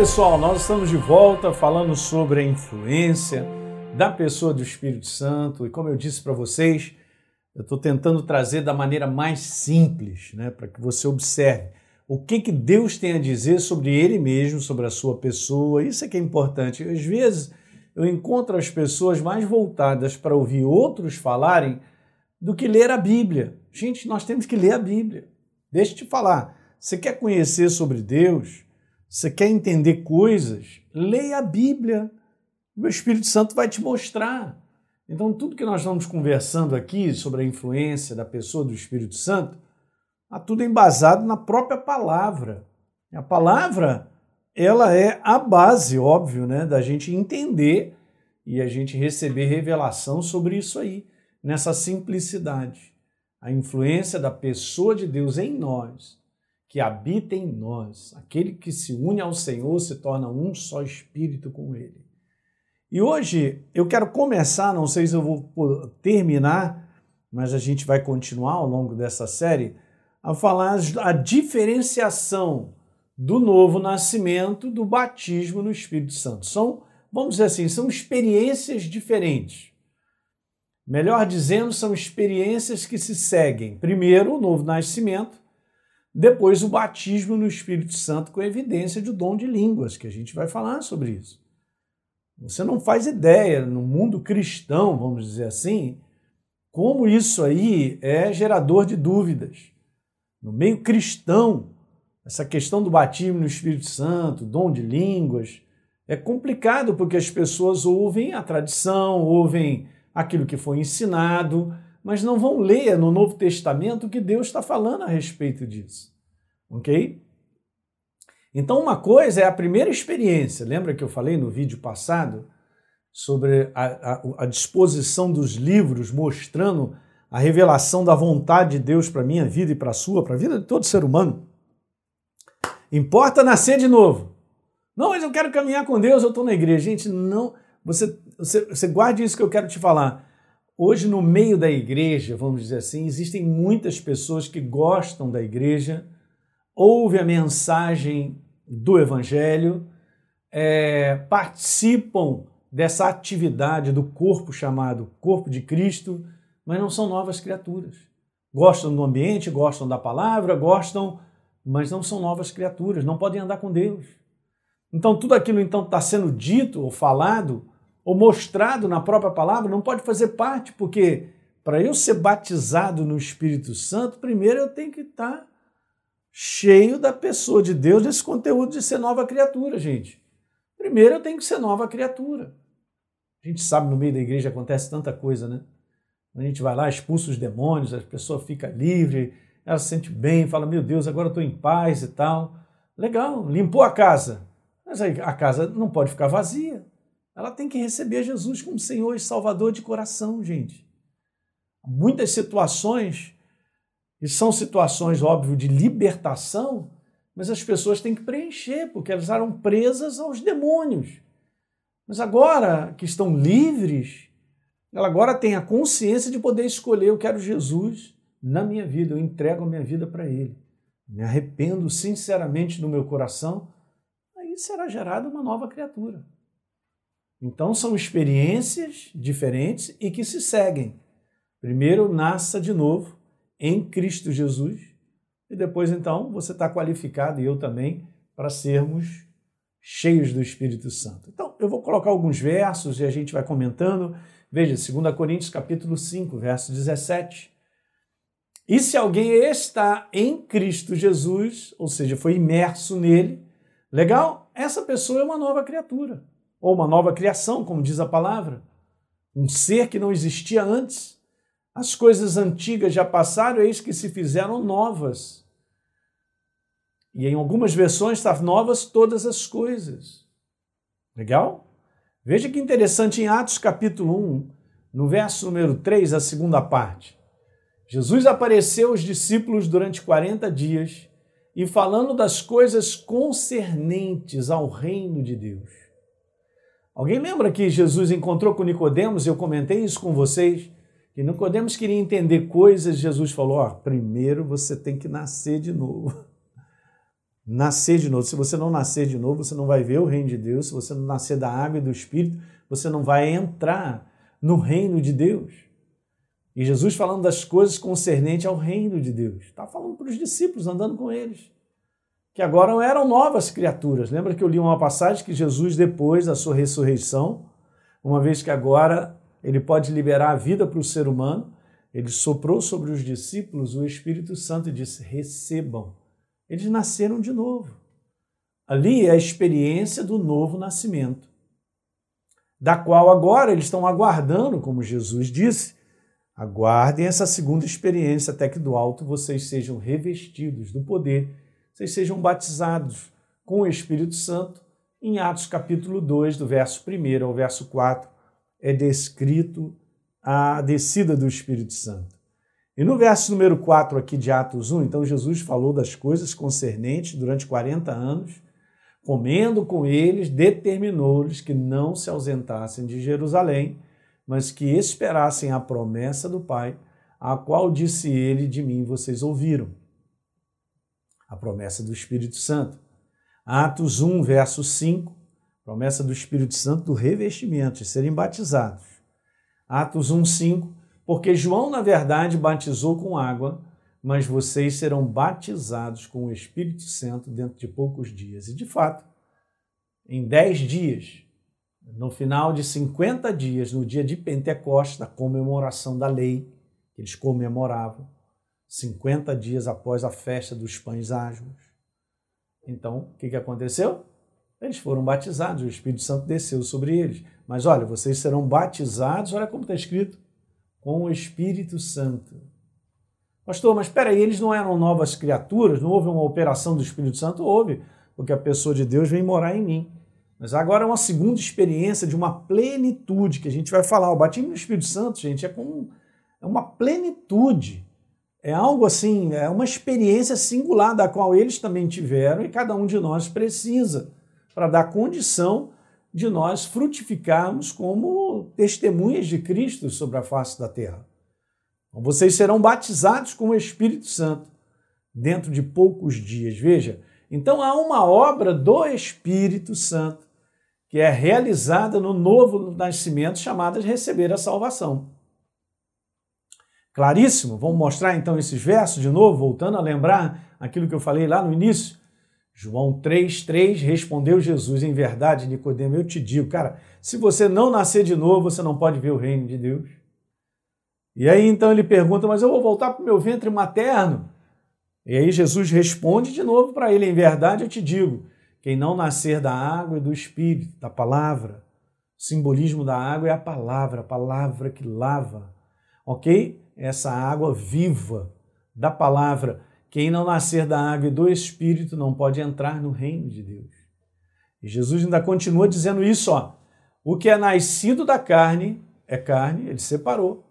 pessoal, nós estamos de volta falando sobre a influência da pessoa do Espírito Santo e como eu disse para vocês, eu estou tentando trazer da maneira mais simples, né, para que você observe o que, que Deus tem a dizer sobre Ele mesmo, sobre a sua pessoa. Isso é que é importante. Às vezes eu encontro as pessoas mais voltadas para ouvir outros falarem do que ler a Bíblia. Gente, nós temos que ler a Bíblia. Deixa eu te falar. Você quer conhecer sobre Deus? Você quer entender coisas? Leia a Bíblia. O Espírito Santo vai te mostrar. Então, tudo que nós estamos conversando aqui sobre a influência da pessoa do Espírito Santo, está tudo embasado na própria palavra. A palavra, ela é a base, óbvio, né, da gente entender e a gente receber revelação sobre isso aí, nessa simplicidade. A influência da pessoa de Deus em nós que habita em nós. Aquele que se une ao Senhor se torna um só espírito com Ele. E hoje eu quero começar, não sei se eu vou terminar, mas a gente vai continuar ao longo dessa série, a falar a diferenciação do novo nascimento do batismo no Espírito Santo. São, vamos dizer assim, são experiências diferentes. Melhor dizendo, são experiências que se seguem. Primeiro, o novo nascimento, depois, o batismo no Espírito Santo com evidência de dom de línguas, que a gente vai falar sobre isso. Você não faz ideia, no mundo cristão, vamos dizer assim, como isso aí é gerador de dúvidas. No meio cristão, essa questão do batismo no Espírito Santo, dom de línguas, é complicado porque as pessoas ouvem a tradição, ouvem aquilo que foi ensinado, mas não vão ler no Novo Testamento o que Deus está falando a respeito disso. Ok? Então, uma coisa é a primeira experiência. Lembra que eu falei no vídeo passado sobre a, a, a disposição dos livros mostrando a revelação da vontade de Deus para a minha vida e para a sua, para a vida de todo ser humano? Importa nascer de novo. Não, mas eu quero caminhar com Deus, eu estou na igreja. Gente, não. Você, você, você guarde isso que eu quero te falar. Hoje, no meio da igreja, vamos dizer assim, existem muitas pessoas que gostam da igreja, ouvem a mensagem do Evangelho, é, participam dessa atividade do corpo chamado Corpo de Cristo, mas não são novas criaturas. Gostam do ambiente, gostam da palavra, gostam, mas não são novas criaturas, não podem andar com Deus. Então, tudo aquilo então está sendo dito ou falado ou mostrado na própria palavra não pode fazer parte, porque para eu ser batizado no Espírito Santo, primeiro eu tenho que estar cheio da pessoa de Deus, desse conteúdo de ser nova criatura, gente. Primeiro eu tenho que ser nova criatura. A gente sabe no meio da igreja acontece tanta coisa, né? A gente vai lá, expulsa os demônios, a pessoa fica livre, ela se sente bem, fala: Meu Deus, agora eu estou em paz e tal. Legal, limpou a casa. Mas aí a casa não pode ficar vazia. Ela tem que receber Jesus como Senhor e Salvador de coração, gente. Muitas situações, e são situações, óbvio, de libertação, mas as pessoas têm que preencher, porque elas eram presas aos demônios. Mas agora que estão livres, ela agora tem a consciência de poder escolher: eu quero Jesus na minha vida, eu entrego a minha vida para Ele. Me arrependo sinceramente no meu coração, aí será gerada uma nova criatura. Então são experiências diferentes e que se seguem. Primeiro, nasça de novo em Cristo Jesus e depois, então, você está qualificado e eu também para sermos cheios do Espírito Santo. Então, eu vou colocar alguns versos e a gente vai comentando. Veja, 2 Coríntios capítulo 5, verso 17. E se alguém está em Cristo Jesus, ou seja, foi imerso nele, legal? Essa pessoa é uma nova criatura ou uma nova criação, como diz a palavra, um ser que não existia antes. As coisas antigas já passaram, eis que se fizeram novas. E em algumas versões está novas todas as coisas. Legal? Veja que interessante em Atos capítulo 1, no verso número 3, a segunda parte. Jesus apareceu aos discípulos durante 40 dias e falando das coisas concernentes ao reino de Deus. Alguém lembra que Jesus encontrou com Nicodemos? Eu comentei isso com vocês. Que Nicodemos queria entender coisas. Jesus falou: ó, primeiro você tem que nascer de novo. nascer de novo. Se você não nascer de novo, você não vai ver o reino de Deus. Se você não nascer da água e do Espírito, você não vai entrar no reino de Deus. E Jesus falando das coisas concernentes ao reino de Deus. Está falando para os discípulos, andando com eles. Que agora eram novas criaturas. Lembra que eu li uma passagem que Jesus, depois da sua ressurreição, uma vez que agora ele pode liberar a vida para o ser humano, ele soprou sobre os discípulos o Espírito Santo e disse: recebam eles nasceram de novo. Ali é a experiência do novo nascimento, da qual agora eles estão aguardando, como Jesus disse, aguardem essa segunda experiência até que do alto vocês sejam revestidos do poder, vocês sejam batizados com o Espírito Santo. Em Atos capítulo 2, do verso 1 ao verso 4, é descrito a descida do Espírito Santo. E no verso número 4 aqui de Atos 1, então Jesus falou das coisas concernentes durante 40 anos, comendo com eles, determinou-lhes que não se ausentassem de Jerusalém, mas que esperassem a promessa do Pai, a qual disse ele: De mim vocês ouviram. A promessa do Espírito Santo. Atos 1, verso 5, promessa do Espírito Santo do revestimento, de serem batizados. Atos 1, 5, porque João, na verdade, batizou com água, mas vocês serão batizados com o Espírito Santo dentro de poucos dias. E de fato, em dez dias, no final de 50 dias, no dia de Pentecostes, da comemoração da lei, que eles comemoravam, 50 dias após a festa dos pães asmos. Então, o que, que aconteceu? Eles foram batizados, o Espírito Santo desceu sobre eles. Mas olha, vocês serão batizados, olha como está escrito, com o Espírito Santo. Pastor, mas espera aí, eles não eram novas criaturas? Não houve uma operação do Espírito Santo? Houve, porque a pessoa de Deus vem morar em mim. Mas agora é uma segunda experiência de uma plenitude que a gente vai falar. O batismo do Espírito Santo, gente, é, com, é uma plenitude. É algo assim, é uma experiência singular da qual eles também tiveram e cada um de nós precisa para dar condição de nós frutificarmos como testemunhas de Cristo sobre a face da terra. Então, vocês serão batizados com o Espírito Santo dentro de poucos dias. Veja, então há uma obra do Espírito Santo que é realizada no novo nascimento, chamada de receber a salvação. Claríssimo? Vamos mostrar então esses versos de novo, voltando a lembrar aquilo que eu falei lá no início. João 3,3 respondeu Jesus: Em verdade, Nicodemo, eu te digo, cara, se você não nascer de novo, você não pode ver o reino de Deus. E aí então ele pergunta: Mas eu vou voltar para o meu ventre materno? E aí Jesus responde de novo para ele: Em verdade, eu te digo, quem não nascer da água e do espírito, da palavra, o simbolismo da água é a palavra, a palavra que lava, ok? Essa água viva da palavra quem não nascer da água e do Espírito não pode entrar no reino de Deus. E Jesus ainda continua dizendo isso, ó. O que é nascido da carne é carne, ele separou.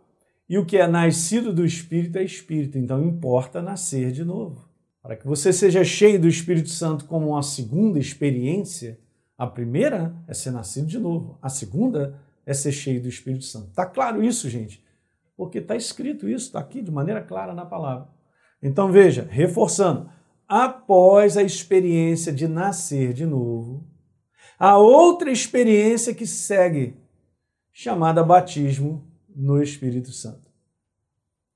E o que é nascido do Espírito é Espírito. Então importa nascer de novo. Para que você seja cheio do Espírito Santo como uma segunda experiência, a primeira é ser nascido de novo. A segunda é ser cheio do Espírito Santo. Está claro isso, gente? Porque está escrito isso, está aqui de maneira clara na palavra. Então veja, reforçando, após a experiência de nascer de novo, a outra experiência que segue, chamada batismo no Espírito Santo,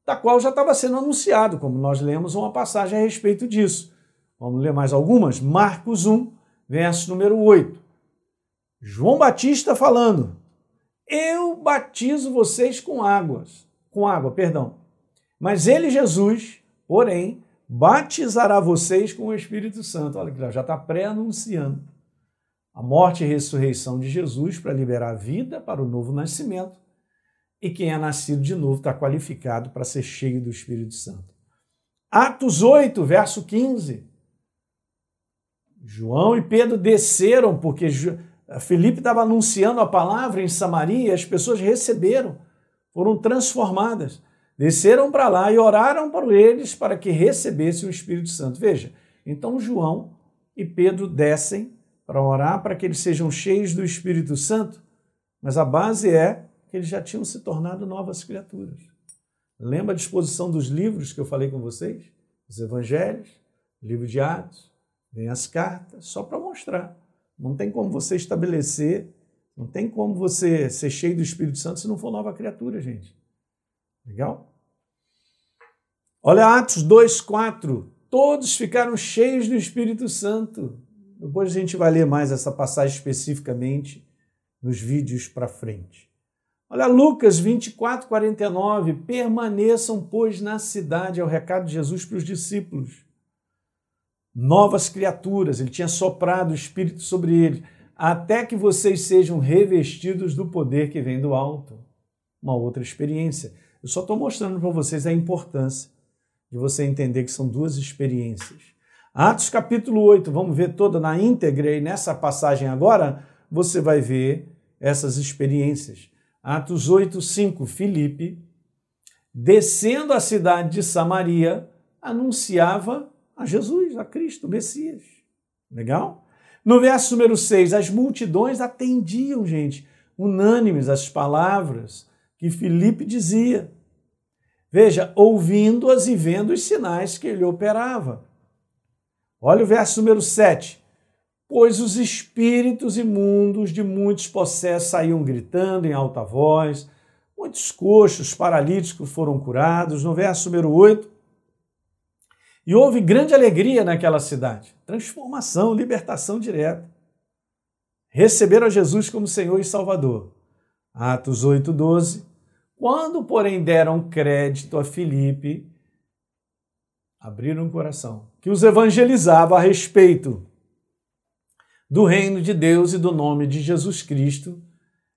da qual já estava sendo anunciado, como nós lemos uma passagem a respeito disso. Vamos ler mais algumas? Marcos 1, verso número 8. João Batista falando: Eu batizo vocês com águas, com água, perdão. Mas ele, Jesus, porém, batizará vocês com o Espírito Santo. Olha que já está pré-anunciando a morte e ressurreição de Jesus para liberar vida para o novo nascimento. E quem é nascido de novo está qualificado para ser cheio do Espírito Santo. Atos 8, verso 15. João e Pedro desceram porque Felipe estava anunciando a palavra em Samaria e as pessoas receberam, foram transformadas desceram para lá e oraram para eles para que recebessem o Espírito Santo. Veja, então João e Pedro descem para orar para que eles sejam cheios do Espírito Santo, mas a base é que eles já tinham se tornado novas criaturas. Lembra a disposição dos livros que eu falei com vocês? Os evangelhos, livro de Atos, Vem as cartas só para mostrar. Não tem como você estabelecer, não tem como você ser cheio do Espírito Santo se não for nova criatura, gente. Legal? Olha Atos 2, 4. Todos ficaram cheios do Espírito Santo. Depois a gente vai ler mais essa passagem especificamente nos vídeos para frente. Olha Lucas 24, 49. Permaneçam, pois, na cidade, é o recado de Jesus para os discípulos. Novas criaturas, ele tinha soprado o Espírito sobre eles, até que vocês sejam revestidos do poder que vem do alto. Uma outra experiência. Eu só estou mostrando para vocês a importância de você entender que são duas experiências. Atos capítulo 8, vamos ver toda na íntegra e nessa passagem agora, você vai ver essas experiências. Atos 8, 5, Filipe, descendo a cidade de Samaria, anunciava a Jesus, a Cristo, o Messias. Legal? No verso número 6, as multidões atendiam, gente, unânimes as palavras que Filipe dizia. Veja, ouvindo-as e vendo os sinais que ele operava. Olha o verso número 7. Pois os espíritos imundos de muitos possessos saíam gritando em alta voz, muitos coxos, paralíticos foram curados. No verso número 8, e houve grande alegria naquela cidade. Transformação, libertação direta. Receberam Jesus como Senhor e Salvador. Atos 8, 12. Quando, porém, deram crédito a Filipe, abriram o coração, que os evangelizava a respeito do reino de Deus e do nome de Jesus Cristo,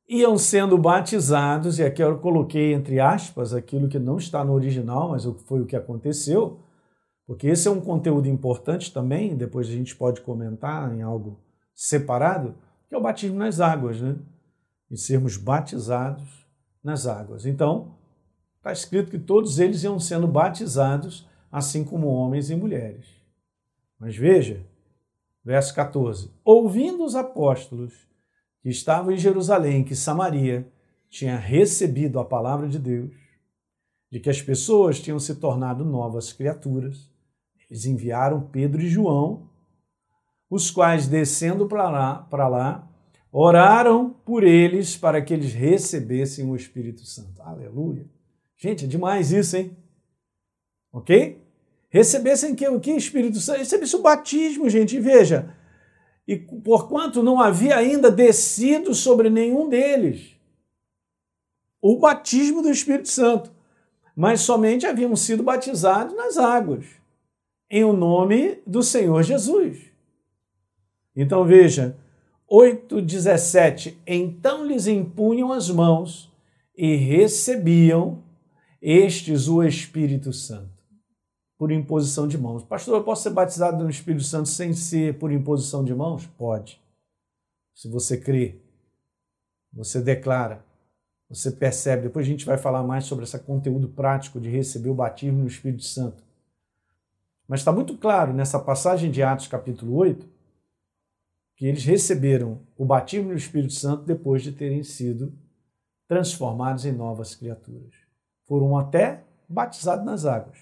iam sendo batizados, e aqui eu coloquei entre aspas aquilo que não está no original, mas foi o que aconteceu, porque esse é um conteúdo importante também, depois a gente pode comentar em algo separado, que é o batismo nas águas, né? E sermos batizados nas águas. Então, está escrito que todos eles iam sendo batizados, assim como homens e mulheres. Mas veja, verso 14: Ouvindo os apóstolos que estavam em Jerusalém, que Samaria tinha recebido a palavra de Deus, de que as pessoas tinham se tornado novas criaturas, eles enviaram Pedro e João, os quais, descendo para lá, lá, oraram por eles para que eles recebessem o Espírito Santo. Aleluia. Gente, é demais isso, hein? Ok? Recebessem que, o que Espírito Santo? Recebessem o batismo, gente. E veja, e porquanto não havia ainda descido sobre nenhum deles o batismo do Espírito Santo, mas somente haviam sido batizados nas águas, em o nome do Senhor Jesus. Então veja, 8,17: Então lhes impunham as mãos e recebiam estes o Espírito Santo, por imposição de mãos. Pastor, eu posso ser batizado no Espírito Santo sem ser por imposição de mãos? Pode. Se você crê, você declara, você percebe. Depois a gente vai falar mais sobre esse conteúdo prático de receber o batismo no Espírito Santo. Mas está muito claro nessa passagem de Atos, capítulo 8, que eles receberam o batismo no Espírito Santo depois de terem sido transformados em novas criaturas. Foram até batizados nas águas.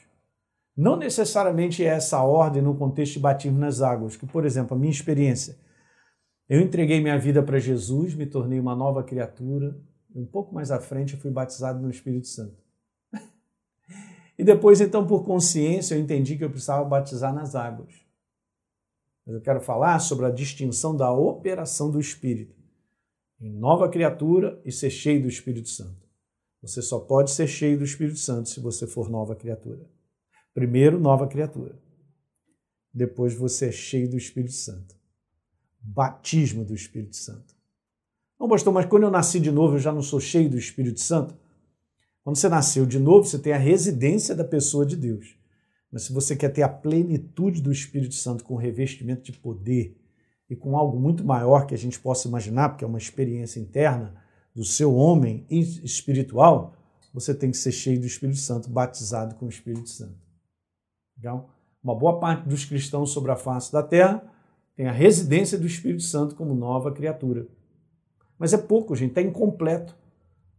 Não necessariamente é essa ordem no contexto de batismo nas águas, que, por exemplo, a minha experiência, eu entreguei minha vida para Jesus, me tornei uma nova criatura, um pouco mais à frente eu fui batizado no Espírito Santo. E depois, então, por consciência, eu entendi que eu precisava batizar nas águas. Mas eu quero falar sobre a distinção da operação do Espírito em nova criatura e ser cheio do Espírito Santo. Você só pode ser cheio do Espírito Santo se você for nova criatura. Primeiro, nova criatura. Depois, você é cheio do Espírito Santo. Batismo do Espírito Santo. Não, pastor, mas quando eu nasci de novo, eu já não sou cheio do Espírito Santo? Quando você nasceu de novo, você tem a residência da pessoa de Deus. Mas se você quer ter a plenitude do Espírito Santo com revestimento de poder e com algo muito maior que a gente possa imaginar, porque é uma experiência interna do seu homem espiritual, você tem que ser cheio do Espírito Santo, batizado com o Espírito Santo. Então, uma boa parte dos cristãos sobre a face da terra tem a residência do Espírito Santo como nova criatura. Mas é pouco, gente, está incompleto.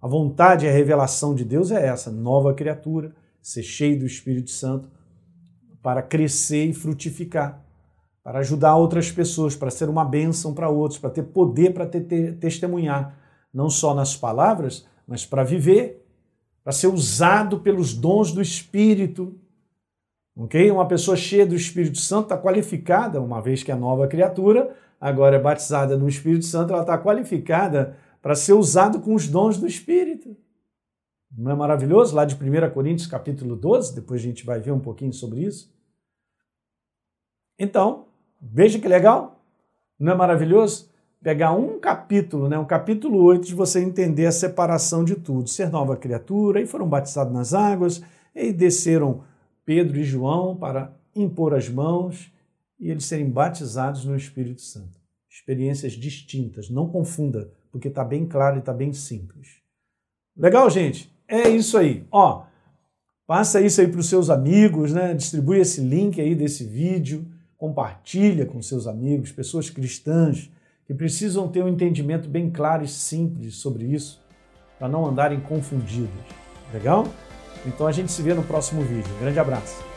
A vontade e a revelação de Deus é essa, nova criatura, ser cheio do Espírito Santo, para crescer e frutificar. para ajudar outras pessoas, para ser uma bênção para outros, para ter poder para ter, ter, testemunhar, não só nas palavras, mas para viver, para ser usado pelos dons do Espírito. Ok? Uma pessoa cheia do Espírito Santo está qualificada, uma vez que é nova criatura, agora é batizada no Espírito Santo, ela está qualificada para ser usado com os dons do Espírito. Não é maravilhoso? Lá de 1 Coríntios capítulo 12, depois a gente vai ver um pouquinho sobre isso. Então, veja que legal. Não é maravilhoso? Pegar um capítulo, né, um capítulo 8, de você entender a separação de tudo. Ser nova criatura, e foram batizados nas águas, e desceram Pedro e João para impor as mãos e eles serem batizados no Espírito Santo. Experiências distintas, não confunda, porque está bem claro e está bem simples. Legal, gente? É isso aí. Ó, passa isso aí para os seus amigos, né? Distribui esse link aí desse vídeo compartilha com seus amigos, pessoas cristãs que precisam ter um entendimento bem claro e simples sobre isso, para não andarem confundidos. Legal? Então a gente se vê no próximo vídeo. Um grande abraço.